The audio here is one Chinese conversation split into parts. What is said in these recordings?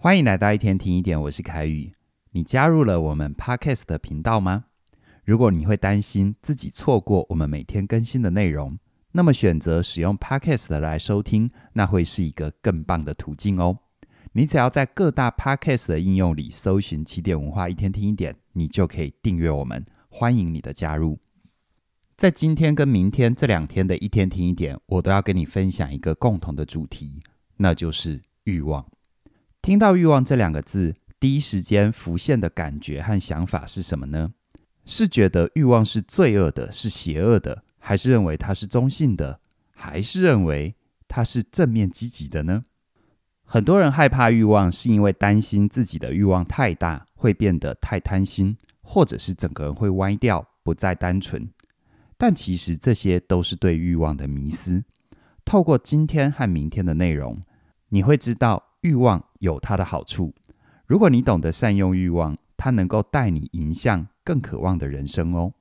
欢迎来到一天听一点，我是凯宇。你加入了我们 Podcast 的频道吗？如果你会担心自己错过我们每天更新的内容，那么选择使用 Podcast 来收听，那会是一个更棒的途径哦。你只要在各大 Podcast 的应用里搜寻“起点文化一天听一点”，你就可以订阅我们。欢迎你的加入。在今天跟明天这两天的一天听一点，我都要跟你分享一个共同的主题，那就是欲望。听到欲望这两个字，第一时间浮现的感觉和想法是什么呢？是觉得欲望是罪恶的，是邪恶的，还是认为它是中性的，还是认为它是正面积极的呢？很多人害怕欲望，是因为担心自己的欲望太大，会变得太贪心，或者是整个人会歪掉，不再单纯。但其实这些都是对欲望的迷思。透过今天和明天的内容，你会知道。欲望有它的好处，如果你懂得善用欲望，它能够带你迎向更渴望的人生哦。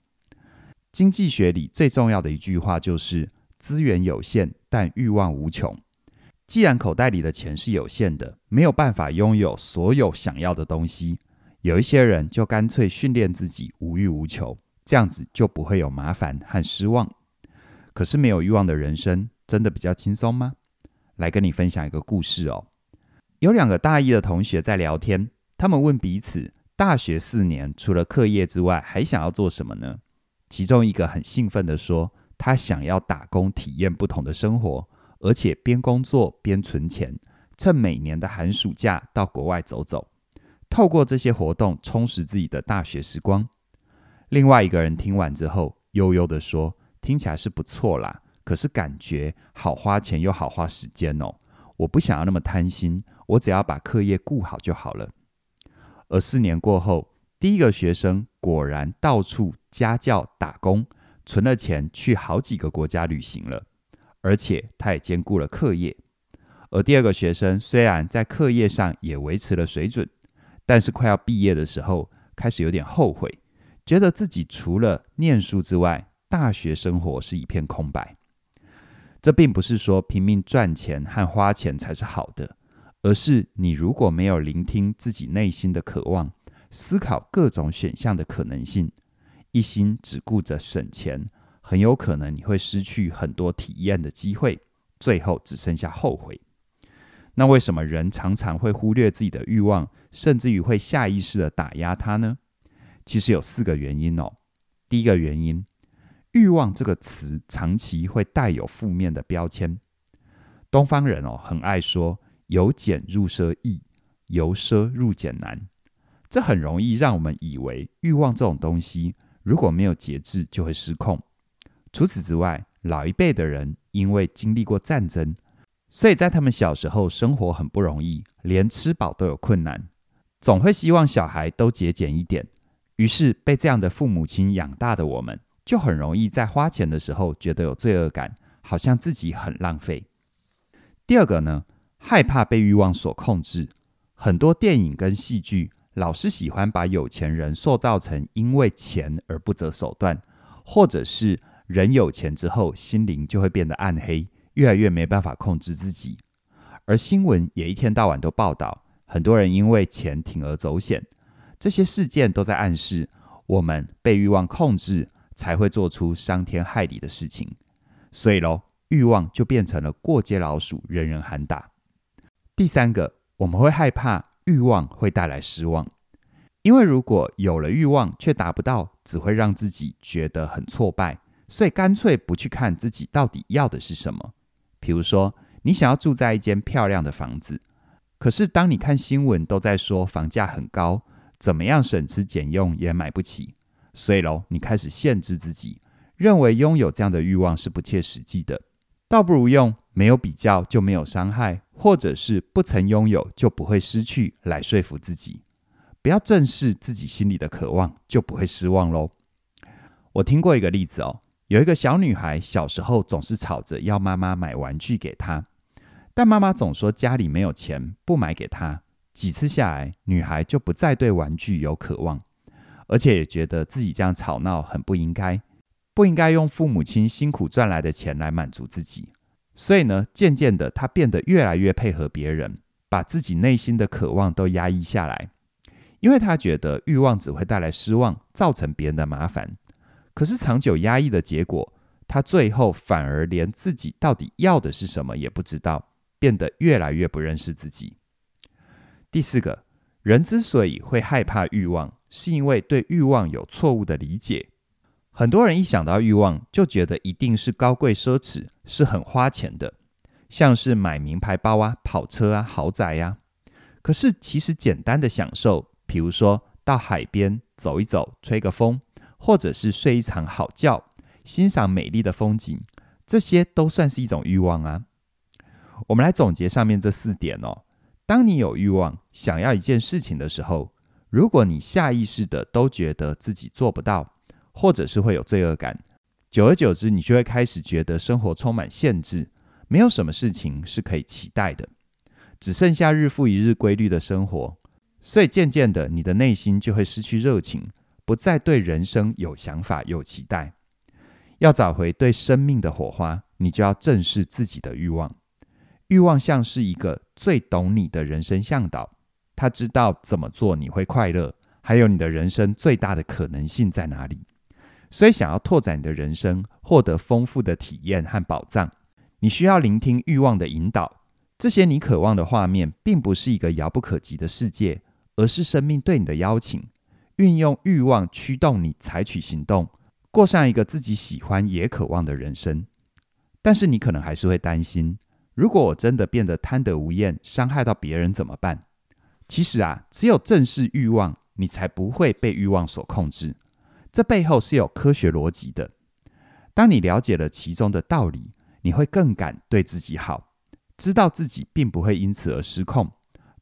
经济学里最重要的一句话就是：资源有限，但欲望无穷。既然口袋里的钱是有限的，没有办法拥有所有想要的东西，有一些人就干脆训练自己无欲无求，这样子就不会有麻烦和失望。可是没有欲望的人生，真的比较轻松吗？来跟你分享一个故事哦。有两个大一的同学在聊天，他们问彼此：大学四年除了课业之外，还想要做什么呢？其中一个很兴奋地说：“他想要打工，体验不同的生活，而且边工作边存钱，趁每年的寒暑假到国外走走，透过这些活动充实自己的大学时光。”另外一个人听完之后，悠悠地说：“听起来是不错啦，可是感觉好花钱又好花时间哦，我不想要那么贪心。”我只要把课业顾好就好了。而四年过后，第一个学生果然到处家教打工，存了钱去好几个国家旅行了，而且他也兼顾了课业。而第二个学生虽然在课业上也维持了水准，但是快要毕业的时候，开始有点后悔，觉得自己除了念书之外，大学生活是一片空白。这并不是说拼命赚钱和花钱才是好的。而是你如果没有聆听自己内心的渴望，思考各种选项的可能性，一心只顾着省钱，很有可能你会失去很多体验的机会，最后只剩下后悔。那为什么人常常会忽略自己的欲望，甚至于会下意识的打压它呢？其实有四个原因哦。第一个原因，欲望这个词长期会带有负面的标签。东方人哦，很爱说。由俭入奢易，由奢入俭难。这很容易让我们以为欲望这种东西，如果没有节制，就会失控。除此之外，老一辈的人因为经历过战争，所以在他们小时候生活很不容易，连吃饱都有困难，总会希望小孩都节俭一点。于是被这样的父母亲养大的我们，就很容易在花钱的时候觉得有罪恶感，好像自己很浪费。第二个呢？害怕被欲望所控制，很多电影跟戏剧老是喜欢把有钱人塑造成因为钱而不择手段，或者是人有钱之后心灵就会变得暗黑，越来越没办法控制自己。而新闻也一天到晚都报道，很多人因为钱铤而走险，这些事件都在暗示我们被欲望控制，才会做出伤天害理的事情。所以喽，欲望就变成了过街老鼠，人人喊打。第三个，我们会害怕欲望会带来失望，因为如果有了欲望却达不到，只会让自己觉得很挫败，所以干脆不去看自己到底要的是什么。比如说，你想要住在一间漂亮的房子，可是当你看新闻都在说房价很高，怎么样省吃俭用也买不起，所以喽，你开始限制自己，认为拥有这样的欲望是不切实际的，倒不如用没有比较就没有伤害。或者是不曾拥有就不会失去，来说服自己，不要正视自己心里的渴望，就不会失望喽。我听过一个例子哦，有一个小女孩小时候总是吵着要妈妈买玩具给她，但妈妈总说家里没有钱，不买给她。几次下来，女孩就不再对玩具有渴望，而且也觉得自己这样吵闹很不应该，不应该用父母亲辛苦赚来的钱来满足自己。所以呢，渐渐的，他变得越来越配合别人，把自己内心的渴望都压抑下来，因为他觉得欲望只会带来失望，造成别人的麻烦。可是长久压抑的结果，他最后反而连自己到底要的是什么也不知道，变得越来越不认识自己。第四个，人之所以会害怕欲望，是因为对欲望有错误的理解。很多人一想到欲望，就觉得一定是高贵奢侈，是很花钱的，像是买名牌包啊、跑车啊、豪宅呀。可是其实简单的享受，比如说到海边走一走、吹个风，或者是睡一场好觉、欣赏美丽的风景，这些都算是一种欲望啊。我们来总结上面这四点哦。当你有欲望，想要一件事情的时候，如果你下意识的都觉得自己做不到，或者是会有罪恶感，久而久之，你就会开始觉得生活充满限制，没有什么事情是可以期待的，只剩下日复一日规律的生活。所以渐渐的，你的内心就会失去热情，不再对人生有想法、有期待。要找回对生命的火花，你就要正视自己的欲望。欲望像是一个最懂你的人生向导，他知道怎么做你会快乐，还有你的人生最大的可能性在哪里。所以，想要拓展你的人生，获得丰富的体验和宝藏，你需要聆听欲望的引导。这些你渴望的画面，并不是一个遥不可及的世界，而是生命对你的邀请。运用欲望驱动你采取行动，过上一个自己喜欢也渴望的人生。但是，你可能还是会担心：如果我真的变得贪得无厌，伤害到别人怎么办？其实啊，只有正视欲望，你才不会被欲望所控制。这背后是有科学逻辑的。当你了解了其中的道理，你会更敢对自己好，知道自己并不会因此而失控，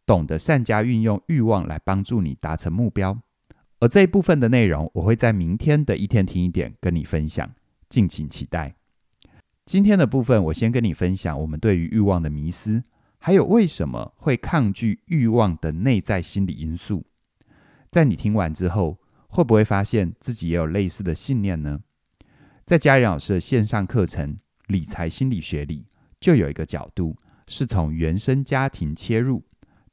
懂得善加运用欲望来帮助你达成目标。而这一部分的内容，我会在明天的一天听一点跟你分享，敬请期待。今天的部分，我先跟你分享我们对于欲望的迷思，还有为什么会抗拒欲望的内在心理因素。在你听完之后，会不会发现自己也有类似的信念呢？在嘉玲老师的线上课程《理财心理学》里，就有一个角度是从原生家庭切入，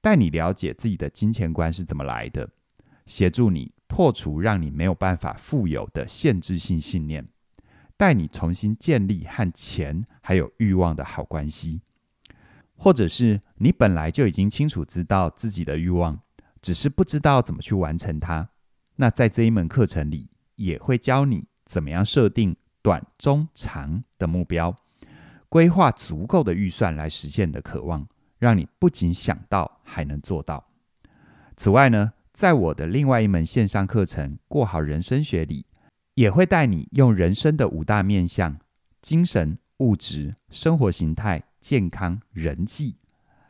带你了解自己的金钱观是怎么来的，协助你破除让你没有办法富有的限制性信念，带你重新建立和钱还有欲望的好关系。或者是你本来就已经清楚知道自己的欲望，只是不知道怎么去完成它。那在这一门课程里，也会教你怎么样设定短、中、长的目标，规划足够的预算来实现你的渴望，让你不仅想到，还能做到。此外呢，在我的另外一门线上课程《过好人生学》里，也会带你用人生的五大面向：精神、物质、生活形态、健康、人际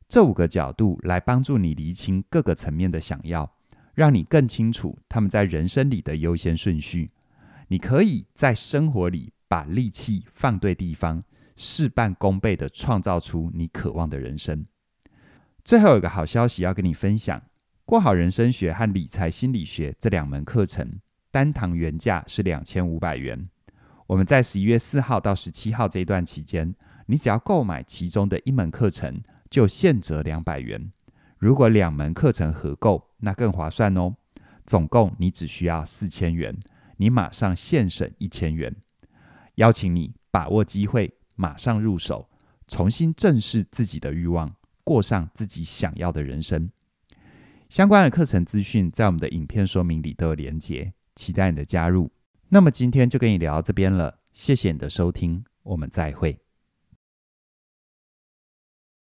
这五个角度，来帮助你厘清各个层面的想要。让你更清楚他们在人生里的优先顺序，你可以在生活里把力气放对地方，事半功倍地创造出你渴望的人生。最后有个好消息要跟你分享：过好人生学和理财心理学这两门课程，单堂原价是两千五百元。我们在十一月四号到十七号这一段期间，你只要购买其中的一门课程，就现折两百元。如果两门课程合购，那更划算哦。总共你只需要四千元，你马上现省一千元。邀请你把握机会，马上入手，重新正视自己的欲望，过上自己想要的人生。相关的课程资讯在我们的影片说明里都有连结，期待你的加入。那么今天就跟你聊到这边了，谢谢你的收听，我们再会。